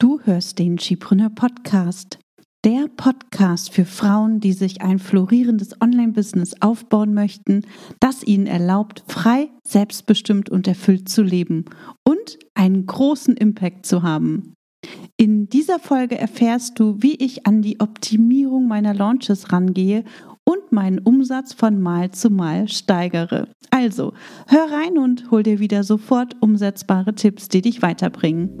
Du hörst den Skipreneur Podcast. Der Podcast für Frauen, die sich ein florierendes Online-Business aufbauen möchten, das ihnen erlaubt, frei, selbstbestimmt und erfüllt zu leben und einen großen Impact zu haben. In dieser Folge erfährst du, wie ich an die Optimierung meiner Launches rangehe und meinen Umsatz von Mal zu Mal steigere. Also, hör rein und hol dir wieder sofort umsetzbare Tipps, die dich weiterbringen.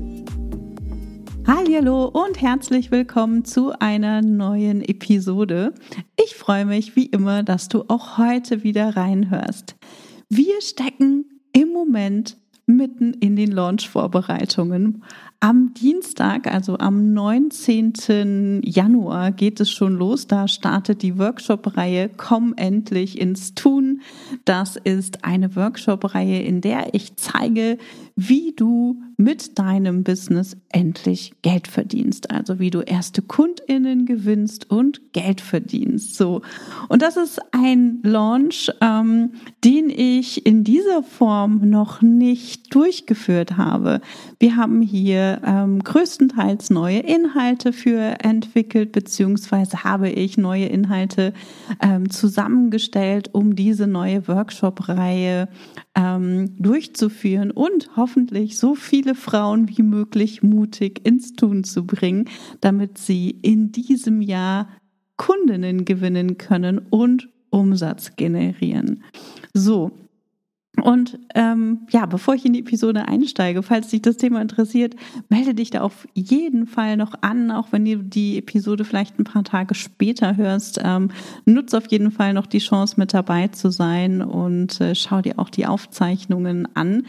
Hallo und herzlich willkommen zu einer neuen Episode. Ich freue mich wie immer, dass du auch heute wieder reinhörst. Wir stecken im Moment mitten in den Launch-Vorbereitungen. Am Dienstag, also am 19. Januar, geht es schon los. Da startet die Workshop-Reihe Komm endlich ins Tun. Das ist eine Workshop-Reihe, in der ich zeige, wie du mit deinem Business endlich Geld verdienst. Also wie du erste KundInnen gewinnst und Geld verdienst. So. Und das ist ein Launch, ähm, den ich in dieser Form noch nicht durchgeführt habe. Wir haben hier ähm, größtenteils neue Inhalte für entwickelt, beziehungsweise habe ich neue Inhalte ähm, zusammengestellt, um diese neue Workshop-Reihe ähm, durchzuführen und hoffentlich so viele Frauen wie möglich mutig ins Tun zu bringen, damit sie in diesem Jahr Kundinnen gewinnen können und Umsatz generieren. So, und ähm, ja, bevor ich in die Episode einsteige, falls dich das Thema interessiert, melde dich da auf jeden Fall noch an, auch wenn du die Episode vielleicht ein paar Tage später hörst. Ähm, nutze auf jeden Fall noch die Chance, mit dabei zu sein und äh, schau dir auch die Aufzeichnungen an.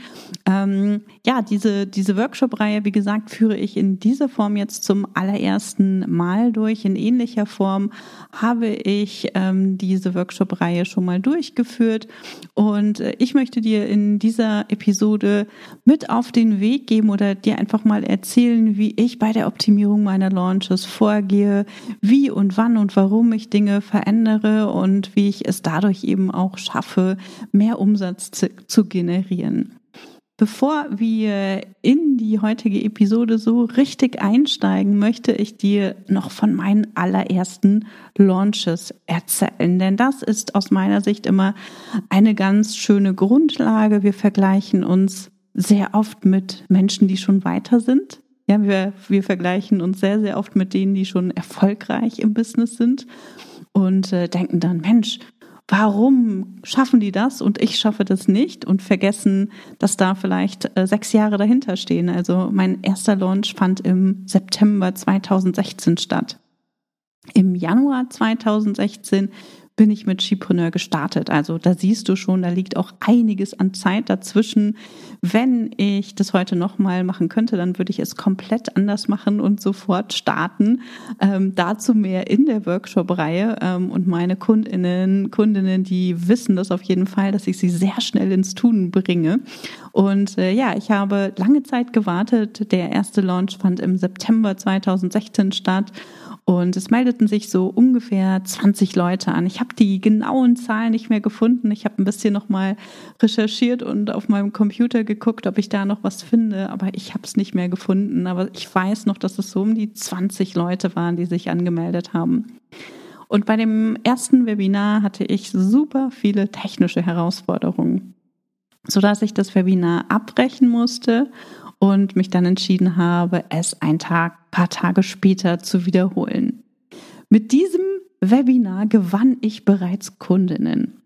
Ähm, ja, diese, diese Workshop-Reihe, wie gesagt, führe ich in dieser Form jetzt zum allerersten Mal durch. In ähnlicher Form habe ich ähm, diese Workshop-Reihe schon mal durchgeführt und äh, ich möchte dir in dieser Episode mit auf den Weg geben oder dir einfach mal erzählen, wie ich bei der Optimierung meiner Launches vorgehe, wie und wann und warum ich Dinge verändere und wie ich es dadurch eben auch schaffe, mehr Umsatz zu, zu generieren. Bevor wir in die heutige Episode so richtig einsteigen, möchte ich dir noch von meinen allerersten Launches erzählen. Denn das ist aus meiner Sicht immer eine ganz schöne Grundlage. Wir vergleichen uns sehr oft mit Menschen, die schon weiter sind. Ja, wir, wir vergleichen uns sehr, sehr oft mit denen, die schon erfolgreich im Business sind und äh, denken dann, Mensch, warum schaffen die das und ich schaffe das nicht und vergessen, dass da vielleicht äh, sechs Jahre dahinter stehen. Also mein erster Launch fand im September 2016 statt. Im Januar 2016 bin ich mit Skipreneur gestartet. Also da siehst du schon, da liegt auch einiges an Zeit dazwischen. Wenn ich das heute nochmal machen könnte, dann würde ich es komplett anders machen und sofort starten. Ähm, dazu mehr in der Workshop-Reihe. Ähm, und meine Kundinnen, Kundinnen, die wissen das auf jeden Fall, dass ich sie sehr schnell ins Tun bringe. Und äh, ja, ich habe lange Zeit gewartet. Der erste Launch fand im September 2016 statt. Und es meldeten sich so ungefähr 20 Leute an. Ich habe die genauen Zahlen nicht mehr gefunden. Ich habe ein bisschen nochmal recherchiert und auf meinem Computer geguckt, ob ich da noch was finde, aber ich habe es nicht mehr gefunden. Aber ich weiß noch, dass es so um die 20 Leute waren, die sich angemeldet haben. Und bei dem ersten Webinar hatte ich super viele technische Herausforderungen, sodass ich das Webinar abbrechen musste und mich dann entschieden habe, es ein Tag, paar Tage später zu wiederholen. Mit diesem Webinar gewann ich bereits Kundinnen.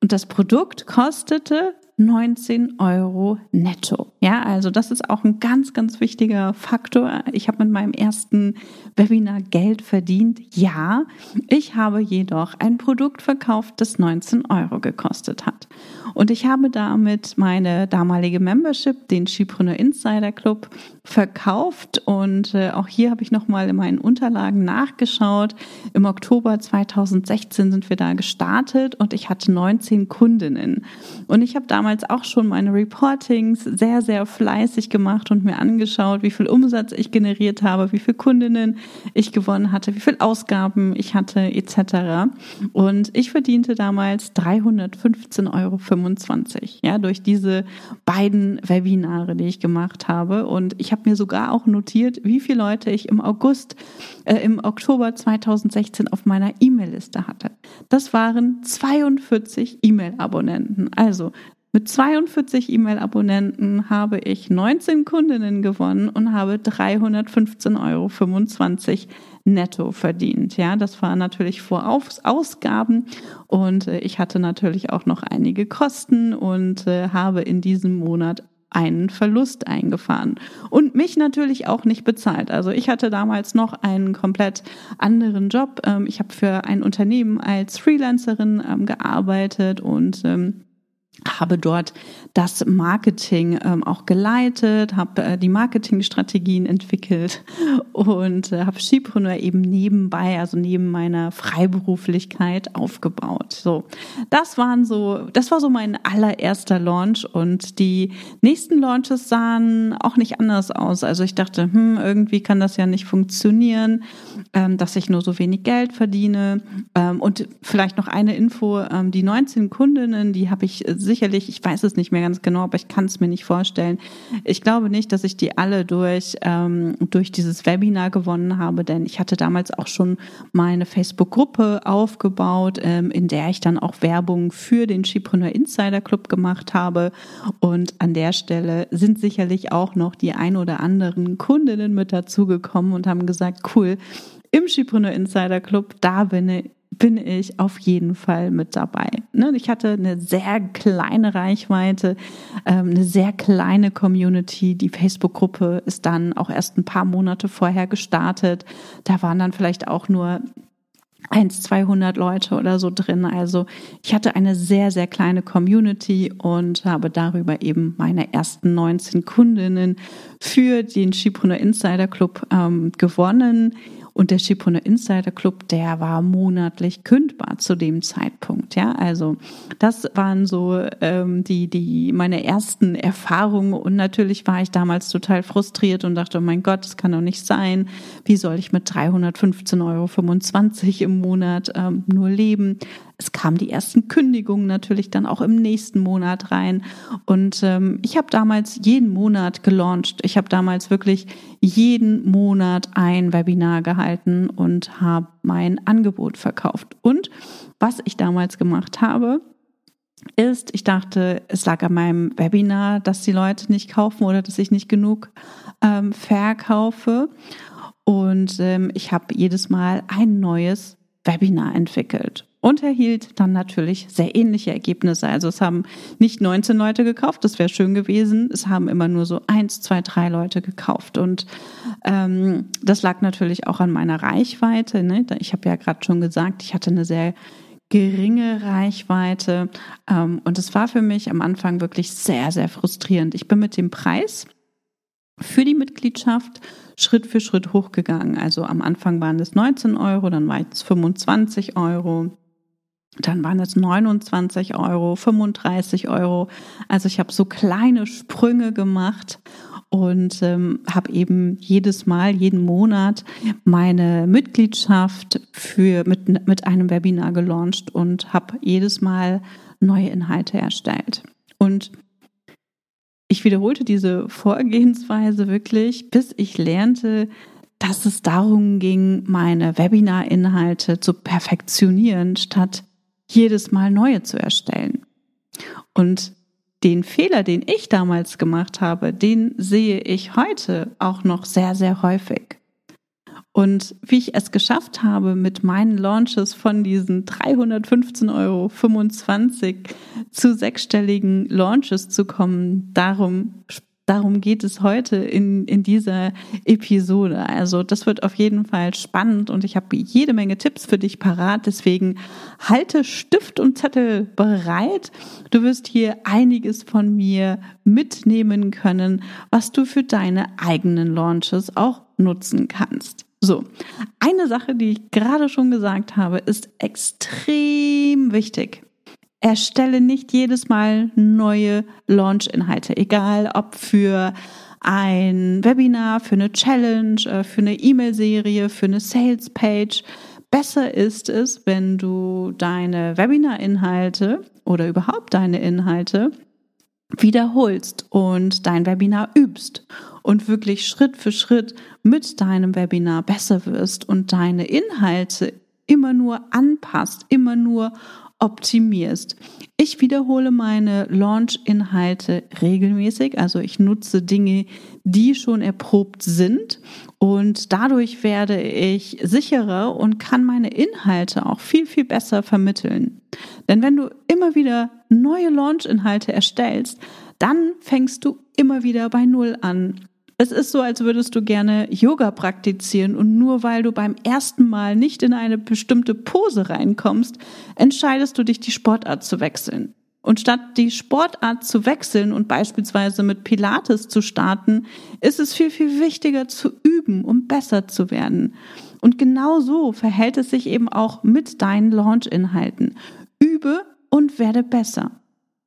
Und das Produkt kostete 19 Euro netto. Ja, also das ist auch ein ganz, ganz wichtiger Faktor. Ich habe mit meinem ersten Webinar Geld verdient. Ja, ich habe jedoch ein Produkt verkauft, das 19 Euro gekostet hat. Und ich habe damit meine damalige Membership, den Schiebrunner Insider Club, verkauft. Und äh, auch hier habe ich nochmal in meinen Unterlagen nachgeschaut. Im Oktober 2016 sind wir da gestartet und ich hatte 19 Kundinnen. Und ich habe damals auch schon meine Reportings sehr, sehr fleißig gemacht und mir angeschaut, wie viel Umsatz ich generiert habe, wie viele Kundinnen ich gewonnen hatte, wie viel Ausgaben ich hatte, etc. Und ich verdiente damals 315,95 Euro ja, durch diese beiden Webinare, die ich gemacht habe. Und ich habe mir sogar auch notiert, wie viele Leute ich im August, äh, im Oktober 2016 auf meiner E-Mail-Liste hatte. Das waren 42 E-Mail-Abonnenten. Also mit 42 E-Mail-Abonnenten habe ich 19 Kundinnen gewonnen und habe 315,25 Euro netto verdient. Ja, das war natürlich vor Ausgaben und äh, ich hatte natürlich auch noch einige Kosten und äh, habe in diesem Monat einen Verlust eingefahren und mich natürlich auch nicht bezahlt. Also ich hatte damals noch einen komplett anderen Job. Ähm, ich habe für ein Unternehmen als Freelancerin ähm, gearbeitet und ähm, habe dort das Marketing ähm, auch geleitet, habe äh, die Marketingstrategien entwickelt und äh, habe Skipreneur eben nebenbei, also neben meiner Freiberuflichkeit aufgebaut. So, das waren so, das war so mein allererster Launch und die nächsten Launches sahen auch nicht anders aus. Also ich dachte, hm, irgendwie kann das ja nicht funktionieren, ähm, dass ich nur so wenig Geld verdiene. Ähm, und vielleicht noch eine Info: ähm, Die 19 Kundinnen, die habe ich sicherlich, ich weiß es nicht mehr ganz genau, aber ich kann es mir nicht vorstellen. Ich glaube nicht, dass ich die alle durch, ähm, durch dieses Webinar gewonnen habe, denn ich hatte damals auch schon meine Facebook-Gruppe aufgebaut, ähm, in der ich dann auch Werbung für den Skipreneur Insider Club gemacht habe. Und an der Stelle sind sicherlich auch noch die ein oder anderen Kundinnen mit dazugekommen und haben gesagt, cool, im Skipreneur Insider Club, da bin ich bin ich auf jeden Fall mit dabei. Ne, ich hatte eine sehr kleine Reichweite, ähm, eine sehr kleine Community. Die Facebook-Gruppe ist dann auch erst ein paar Monate vorher gestartet. Da waren dann vielleicht auch nur 1, 200 Leute oder so drin. Also ich hatte eine sehr, sehr kleine Community und habe darüber eben meine ersten 19 Kundinnen für den Schipruner Insider Club ähm, gewonnen. Und der Schipone Insider Club, der war monatlich kündbar zu dem Zeitpunkt. Ja, also das waren so ähm, die, die meine ersten Erfahrungen. Und natürlich war ich damals total frustriert und dachte, oh mein Gott, das kann doch nicht sein. Wie soll ich mit 315,25 Euro im Monat ähm, nur leben? Es kamen die ersten Kündigungen natürlich dann auch im nächsten Monat rein. Und ähm, ich habe damals jeden Monat gelauncht. Ich habe damals wirklich jeden Monat ein Webinar gehalten und habe mein Angebot verkauft. Und was ich damals gemacht habe, ist, ich dachte, es lag an meinem Webinar, dass die Leute nicht kaufen oder dass ich nicht genug ähm, verkaufe. Und ähm, ich habe jedes Mal ein neues Webinar entwickelt und erhielt dann natürlich sehr ähnliche Ergebnisse. Also es haben nicht 19 Leute gekauft, das wäre schön gewesen. Es haben immer nur so eins, zwei, drei Leute gekauft. Und ähm, das lag natürlich auch an meiner Reichweite. Ne? Ich habe ja gerade schon gesagt, ich hatte eine sehr geringe Reichweite. Ähm, und es war für mich am Anfang wirklich sehr, sehr frustrierend. Ich bin mit dem Preis für die Mitgliedschaft Schritt für Schritt hochgegangen. Also am Anfang waren es 19 Euro, dann war es 25 Euro, dann waren es 29 Euro, 35 Euro. Also ich habe so kleine Sprünge gemacht und ähm, habe eben jedes Mal, jeden Monat meine Mitgliedschaft für mit, mit einem Webinar gelauncht und habe jedes Mal neue Inhalte erstellt. Und ich wiederholte diese Vorgehensweise wirklich, bis ich lernte, dass es darum ging, meine Webinar-Inhalte zu perfektionieren, statt jedes Mal neue zu erstellen. Und den Fehler, den ich damals gemacht habe, den sehe ich heute auch noch sehr, sehr häufig. Und wie ich es geschafft habe, mit meinen Launches von diesen 315,25 Euro zu sechsstelligen Launches zu kommen, darum darum geht es heute in, in dieser Episode. Also das wird auf jeden Fall spannend und ich habe jede Menge Tipps für dich parat. Deswegen halte Stift und Zettel bereit. Du wirst hier einiges von mir mitnehmen können, was du für deine eigenen Launches auch nutzen kannst. So, eine Sache, die ich gerade schon gesagt habe, ist extrem wichtig erstelle nicht jedes Mal neue Launch-Inhalte, egal ob für ein Webinar, für eine Challenge, äh, für eine E-Mail-Serie, für eine Sales-Page. Besser ist es, wenn du deine Webinar-Inhalte oder überhaupt deine Inhalte wiederholst und dein Webinar übst und wirklich Schritt für Schritt mit deinem Webinar besser wirst und deine Inhalte immer nur anpasst, immer nur optimierst. Ich wiederhole meine Launch-Inhalte regelmäßig, also ich nutze Dinge, die schon erprobt sind und dadurch werde ich sicherer und kann meine Inhalte auch viel, viel besser vermitteln. Denn wenn du immer wieder neue Launch-Inhalte erstellst, dann fängst du immer wieder bei Null an. Es ist so, als würdest du gerne Yoga praktizieren und nur weil du beim ersten Mal nicht in eine bestimmte Pose reinkommst, entscheidest du dich, die Sportart zu wechseln. Und statt die Sportart zu wechseln und beispielsweise mit Pilates zu starten, ist es viel, viel wichtiger zu üben, um besser zu werden. Und genau so verhält es sich eben auch mit deinen Launch-Inhalten. Übe und werde besser.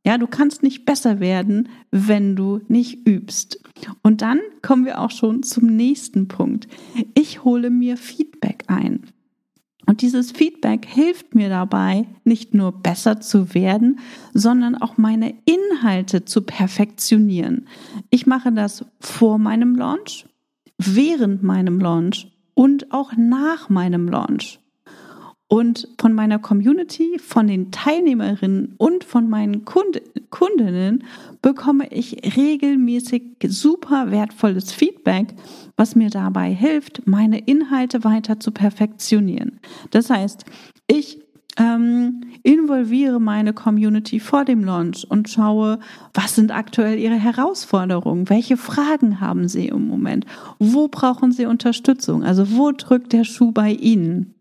Ja, du kannst nicht besser werden, wenn du nicht übst. Und dann kommen wir auch schon zum nächsten Punkt. Ich hole mir Feedback ein. Und dieses Feedback hilft mir dabei, nicht nur besser zu werden, sondern auch meine Inhalte zu perfektionieren. Ich mache das vor meinem Launch, während meinem Launch und auch nach meinem Launch und von meiner Community, von den Teilnehmerinnen und von meinen Kund Kundinnen bekomme ich regelmäßig super wertvolles Feedback, was mir dabei hilft, meine Inhalte weiter zu perfektionieren. Das heißt, ich ähm, involviere meine Community vor dem Launch und schaue, was sind aktuell ihre Herausforderungen, welche Fragen haben sie im Moment, wo brauchen sie Unterstützung, also wo drückt der Schuh bei ihnen.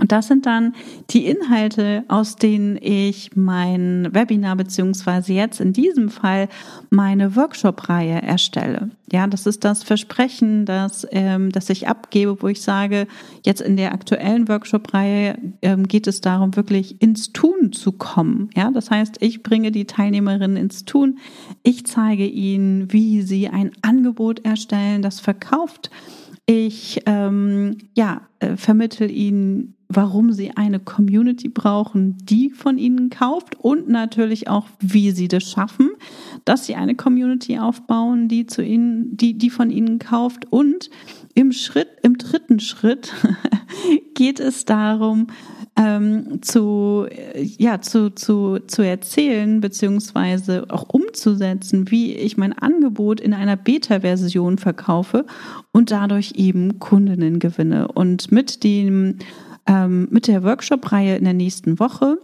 Und das sind dann die Inhalte, aus denen ich mein Webinar beziehungsweise jetzt in diesem Fall meine Workshop-Reihe erstelle. Ja, das ist das Versprechen, das, ähm, das ich abgebe, wo ich sage, jetzt in der aktuellen Workshop-Reihe ähm, geht es darum, wirklich ins Tun zu kommen. Ja, das heißt, ich bringe die Teilnehmerinnen ins Tun. Ich zeige ihnen, wie sie ein Angebot erstellen, das verkauft. Ich ähm, ja, äh, vermittel ihnen warum sie eine Community brauchen, die von ihnen kauft und natürlich auch, wie sie das schaffen, dass sie eine Community aufbauen, die zu ihnen, die, die von ihnen kauft und im Schritt, im dritten Schritt geht es darum, ähm, zu, ja, zu, zu, zu erzählen, beziehungsweise auch umzusetzen, wie ich mein Angebot in einer Beta-Version verkaufe und dadurch eben Kundinnen gewinne. Und mit dem ähm, mit der Workshop-Reihe in der nächsten Woche.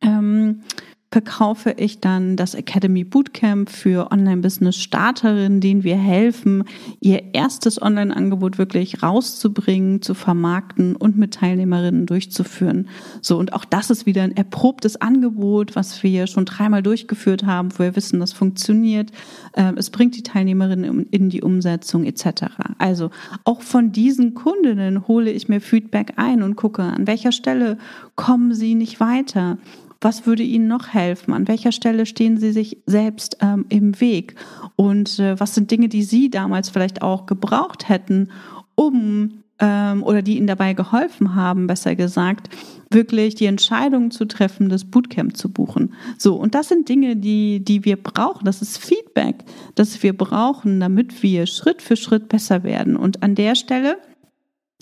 Ähm, verkaufe ich dann das Academy Bootcamp für Online-Business-Starterinnen, denen wir helfen, ihr erstes Online-Angebot wirklich rauszubringen, zu vermarkten und mit Teilnehmerinnen durchzuführen. So, und auch das ist wieder ein erprobtes Angebot, was wir schon dreimal durchgeführt haben, wo wir wissen, das funktioniert. Ähm, es bringt die Teilnehmerinnen in die Umsetzung etc. Also auch von diesen Kundinnen hole ich mir Feedback ein und gucke, an welcher Stelle kommen sie nicht weiter was würde Ihnen noch helfen? An welcher Stelle stehen Sie sich selbst ähm, im Weg? Und äh, was sind Dinge, die Sie damals vielleicht auch gebraucht hätten, um ähm, oder die Ihnen dabei geholfen haben, besser gesagt, wirklich die Entscheidung zu treffen, das Bootcamp zu buchen. So, und das sind Dinge, die, die wir brauchen. Das ist Feedback, das wir brauchen, damit wir Schritt für Schritt besser werden. Und an der Stelle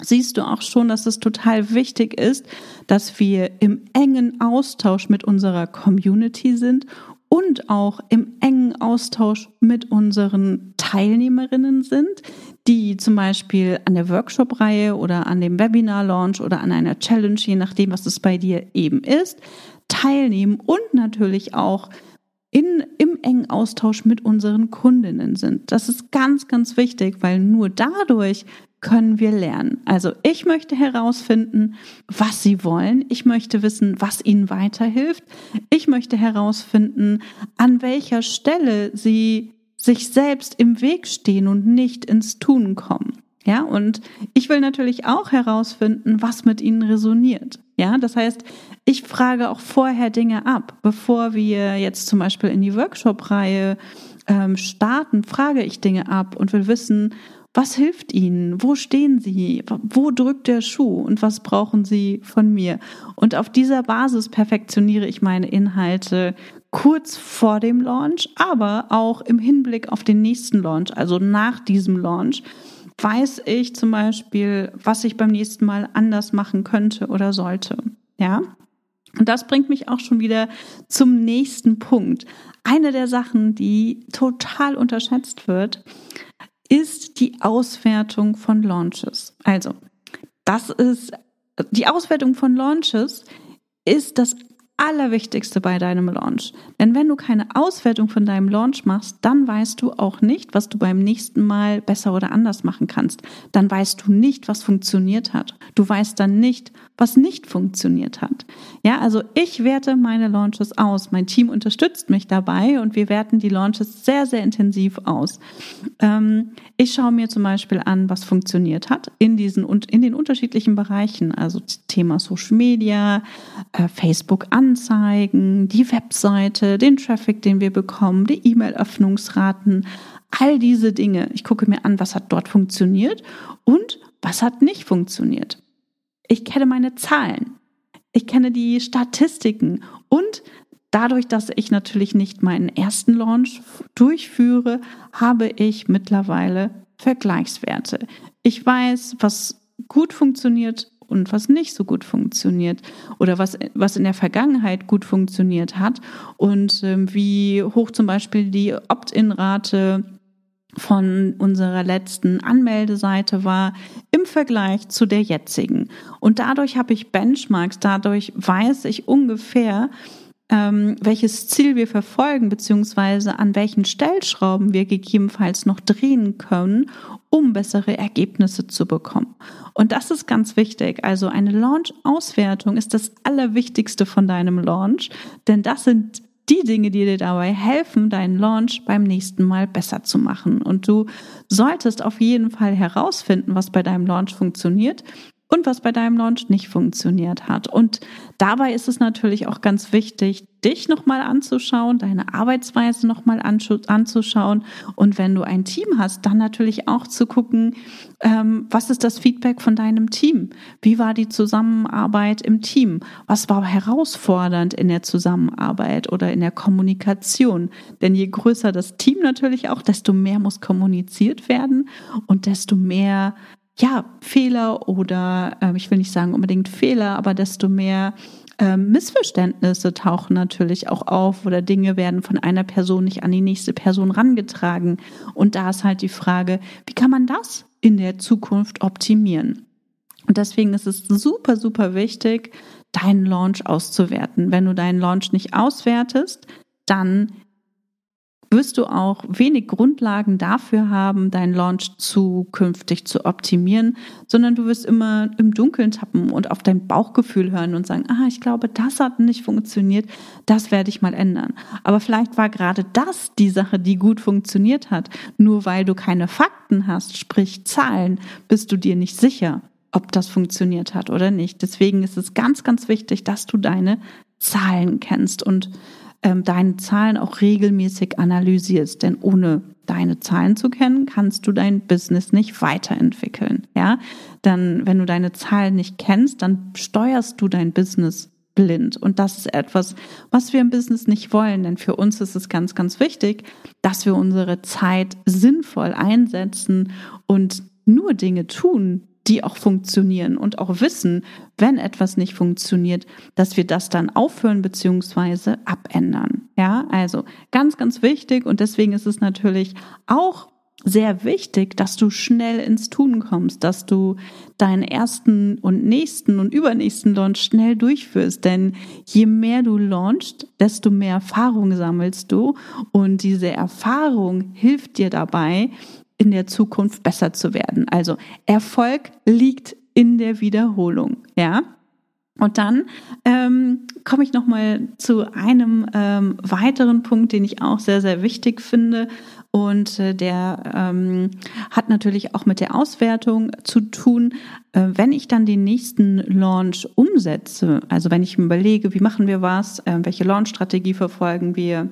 siehst du auch schon, dass es total wichtig ist, dass wir im engen Austausch mit unserer Community sind und auch im engen Austausch mit unseren Teilnehmerinnen sind, die zum Beispiel an der Workshop-Reihe oder an dem Webinar-Launch oder an einer Challenge, je nachdem, was es bei dir eben ist, teilnehmen und natürlich auch in, im engen Austausch mit unseren Kundinnen sind. Das ist ganz, ganz wichtig, weil nur dadurch können wir lernen. Also ich möchte herausfinden, was sie wollen. Ich möchte wissen, was ihnen weiterhilft. Ich möchte herausfinden, an welcher Stelle sie sich selbst im Weg stehen und nicht ins Tun kommen. Ja, und ich will natürlich auch herausfinden, was mit ihnen resoniert. Ja, das heißt, ich frage auch vorher Dinge ab, bevor wir jetzt zum Beispiel in die Workshop-Reihe ähm, starten, frage ich Dinge ab und will wissen, was hilft Ihnen? Wo stehen Sie? Wo drückt der Schuh? Und was brauchen Sie von mir? Und auf dieser Basis perfektioniere ich meine Inhalte kurz vor dem Launch, aber auch im Hinblick auf den nächsten Launch, also nach diesem Launch, weiß ich zum Beispiel, was ich beim nächsten Mal anders machen könnte oder sollte. Ja? Und das bringt mich auch schon wieder zum nächsten Punkt. Eine der Sachen, die total unterschätzt wird, ist die Auswertung von Launches. Also, das ist die Auswertung von Launches ist das Allerwichtigste bei deinem Launch. Denn wenn du keine Auswertung von deinem Launch machst, dann weißt du auch nicht, was du beim nächsten Mal besser oder anders machen kannst. Dann weißt du nicht, was funktioniert hat. Du weißt dann nicht, was nicht funktioniert hat. Ja, also ich werte meine Launches aus. Mein Team unterstützt mich dabei und wir werten die Launches sehr, sehr intensiv aus. Ähm, ich schaue mir zum Beispiel an, was funktioniert hat in diesen und in den unterschiedlichen Bereichen, also Thema Social Media, äh, Facebook Anzeigen, die Webseite, den Traffic, den wir bekommen, die E-Mail-Öffnungsraten, all diese Dinge. Ich gucke mir an, was hat dort funktioniert und was hat nicht funktioniert. Ich kenne meine Zahlen. Ich kenne die Statistiken und dadurch, dass ich natürlich nicht meinen ersten Launch durchführe, habe ich mittlerweile Vergleichswerte. Ich weiß, was gut funktioniert und was nicht so gut funktioniert oder was, was in der Vergangenheit gut funktioniert hat und ähm, wie hoch zum Beispiel die Opt-in-Rate von unserer letzten Anmeldeseite war im Vergleich zu der jetzigen. Und dadurch habe ich Benchmarks, dadurch weiß ich ungefähr, ähm, welches Ziel wir verfolgen, beziehungsweise an welchen Stellschrauben wir gegebenenfalls noch drehen können, um bessere Ergebnisse zu bekommen. Und das ist ganz wichtig. Also eine Launch-Auswertung ist das Allerwichtigste von deinem Launch, denn das sind die Dinge, die dir dabei helfen, deinen Launch beim nächsten Mal besser zu machen. Und du solltest auf jeden Fall herausfinden, was bei deinem Launch funktioniert und was bei deinem Launch nicht funktioniert hat. Und dabei ist es natürlich auch ganz wichtig, dich nochmal anzuschauen, deine Arbeitsweise nochmal anzuschauen und wenn du ein Team hast, dann natürlich auch zu gucken, ähm, was ist das Feedback von deinem Team? Wie war die Zusammenarbeit im Team? Was war herausfordernd in der Zusammenarbeit oder in der Kommunikation? Denn je größer das Team natürlich auch, desto mehr muss kommuniziert werden und desto mehr ja, Fehler oder äh, ich will nicht sagen unbedingt Fehler, aber desto mehr äh, Missverständnisse tauchen natürlich auch auf oder Dinge werden von einer Person nicht an die nächste Person rangetragen. Und da ist halt die Frage, wie kann man das in der Zukunft optimieren? Und deswegen ist es super, super wichtig, deinen Launch auszuwerten. Wenn du deinen Launch nicht auswertest, dann wirst du auch wenig Grundlagen dafür haben, deinen Launch zukünftig zu optimieren, sondern du wirst immer im Dunkeln tappen und auf dein Bauchgefühl hören und sagen, ah, ich glaube, das hat nicht funktioniert, das werde ich mal ändern. Aber vielleicht war gerade das die Sache, die gut funktioniert hat. Nur weil du keine Fakten hast, sprich Zahlen, bist du dir nicht sicher, ob das funktioniert hat oder nicht. Deswegen ist es ganz, ganz wichtig, dass du deine Zahlen kennst und ähm, deine Zahlen auch regelmäßig analysierst. Denn ohne deine Zahlen zu kennen, kannst du dein Business nicht weiterentwickeln. Ja, dann, wenn du deine Zahlen nicht kennst, dann steuerst du dein Business blind. Und das ist etwas, was wir im Business nicht wollen. Denn für uns ist es ganz, ganz wichtig, dass wir unsere Zeit sinnvoll einsetzen und nur Dinge tun, die auch funktionieren und auch wissen, wenn etwas nicht funktioniert, dass wir das dann aufhören bzw. abändern. Ja, also ganz, ganz wichtig und deswegen ist es natürlich auch sehr wichtig, dass du schnell ins Tun kommst, dass du deinen ersten und nächsten und übernächsten Launch schnell durchführst. Denn je mehr du launchst, desto mehr Erfahrung sammelst du. Und diese Erfahrung hilft dir dabei, in der Zukunft besser zu werden. Also Erfolg liegt in der Wiederholung, ja. Und dann ähm, komme ich noch mal zu einem ähm, weiteren Punkt, den ich auch sehr sehr wichtig finde. Und äh, der ähm, hat natürlich auch mit der Auswertung zu tun. Äh, wenn ich dann den nächsten Launch umsetze, also wenn ich mir überlege, wie machen wir was, äh, welche Launch-Strategie verfolgen wir,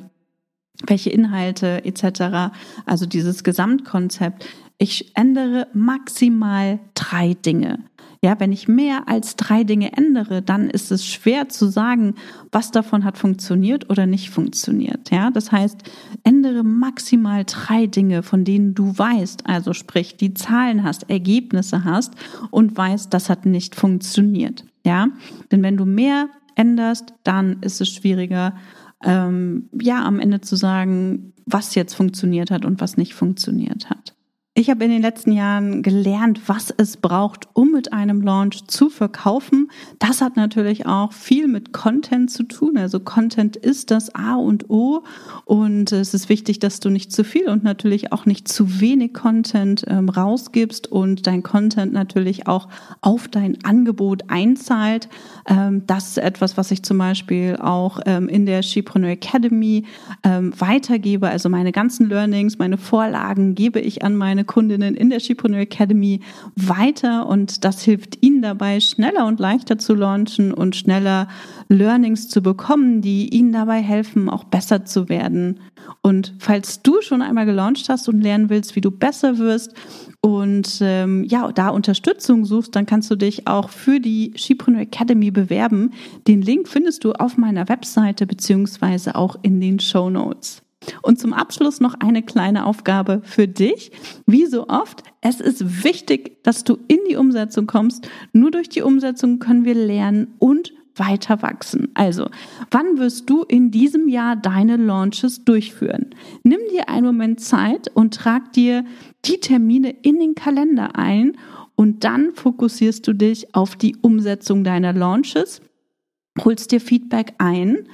welche Inhalte etc., also dieses Gesamtkonzept, ich ändere maximal drei Dinge. Ja, wenn ich mehr als drei Dinge ändere, dann ist es schwer zu sagen, was davon hat funktioniert oder nicht funktioniert. Ja, das heißt, ändere maximal drei Dinge, von denen du weißt, also sprich, die Zahlen hast, Ergebnisse hast und weißt, das hat nicht funktioniert. Ja, denn wenn du mehr änderst, dann ist es schwieriger, ähm, ja, am Ende zu sagen, was jetzt funktioniert hat und was nicht funktioniert hat. Ich habe in den letzten Jahren gelernt, was es braucht, um mit einem Launch zu verkaufen. Das hat natürlich auch viel mit Content zu tun. Also Content ist das A und O und es ist wichtig, dass du nicht zu viel und natürlich auch nicht zu wenig Content ähm, rausgibst und dein Content natürlich auch auf dein Angebot einzahlt. Ähm, das ist etwas, was ich zum Beispiel auch ähm, in der Shepreneur Academy ähm, weitergebe. Also meine ganzen Learnings, meine Vorlagen gebe ich an meine Kundinnen in der Shipreneur Academy weiter und das hilft ihnen dabei, schneller und leichter zu launchen und schneller Learnings zu bekommen, die ihnen dabei helfen, auch besser zu werden. Und falls du schon einmal gelauncht hast und lernen willst, wie du besser wirst und ähm, ja, da Unterstützung suchst, dann kannst du dich auch für die Shipreneur Academy bewerben. Den Link findest du auf meiner Webseite beziehungsweise auch in den Show Notes. Und zum Abschluss noch eine kleine Aufgabe für dich. Wie so oft, es ist wichtig, dass du in die Umsetzung kommst. Nur durch die Umsetzung können wir lernen und weiter wachsen. Also, wann wirst du in diesem Jahr deine Launches durchführen? Nimm dir einen Moment Zeit und trag dir die Termine in den Kalender ein und dann fokussierst du dich auf die Umsetzung deiner Launches, holst dir Feedback ein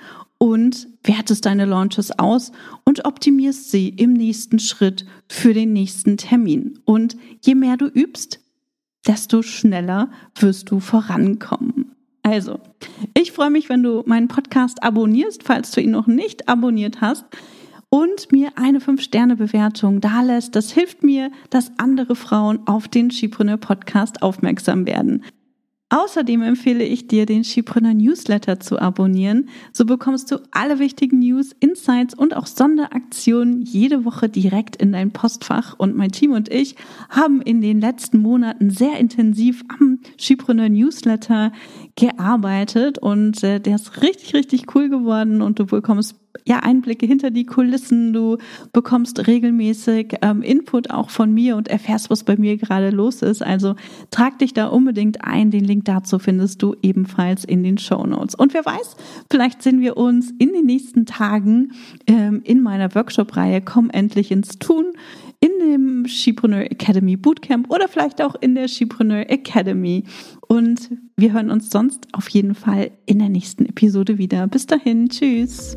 und wertest deine Launches aus und optimierst sie im nächsten Schritt für den nächsten Termin. Und je mehr du übst, desto schneller wirst du vorankommen. Also, ich freue mich, wenn du meinen Podcast abonnierst, falls du ihn noch nicht abonniert hast und mir eine 5-Sterne-Bewertung dalässt. Das hilft mir, dass andere Frauen auf den Skipreneur Podcast aufmerksam werden. Außerdem empfehle ich dir, den Skipreneur Newsletter zu abonnieren. So bekommst du alle wichtigen News, Insights und auch Sonderaktionen jede Woche direkt in dein Postfach. Und mein Team und ich haben in den letzten Monaten sehr intensiv am Skipreneur Newsletter gearbeitet und äh, der ist richtig, richtig cool geworden und du bekommst ja, Einblicke hinter die Kulissen. Du bekommst regelmäßig ähm, Input auch von mir und erfährst, was bei mir gerade los ist. Also trag dich da unbedingt ein. Den Link dazu findest du ebenfalls in den Show Notes. Und wer weiß, vielleicht sehen wir uns in den nächsten Tagen ähm, in meiner Workshop-Reihe Komm endlich ins Tun in dem Skipreneur Academy Bootcamp oder vielleicht auch in der Skipreneur Academy. Und wir hören uns sonst auf jeden Fall in der nächsten Episode wieder. Bis dahin, tschüss.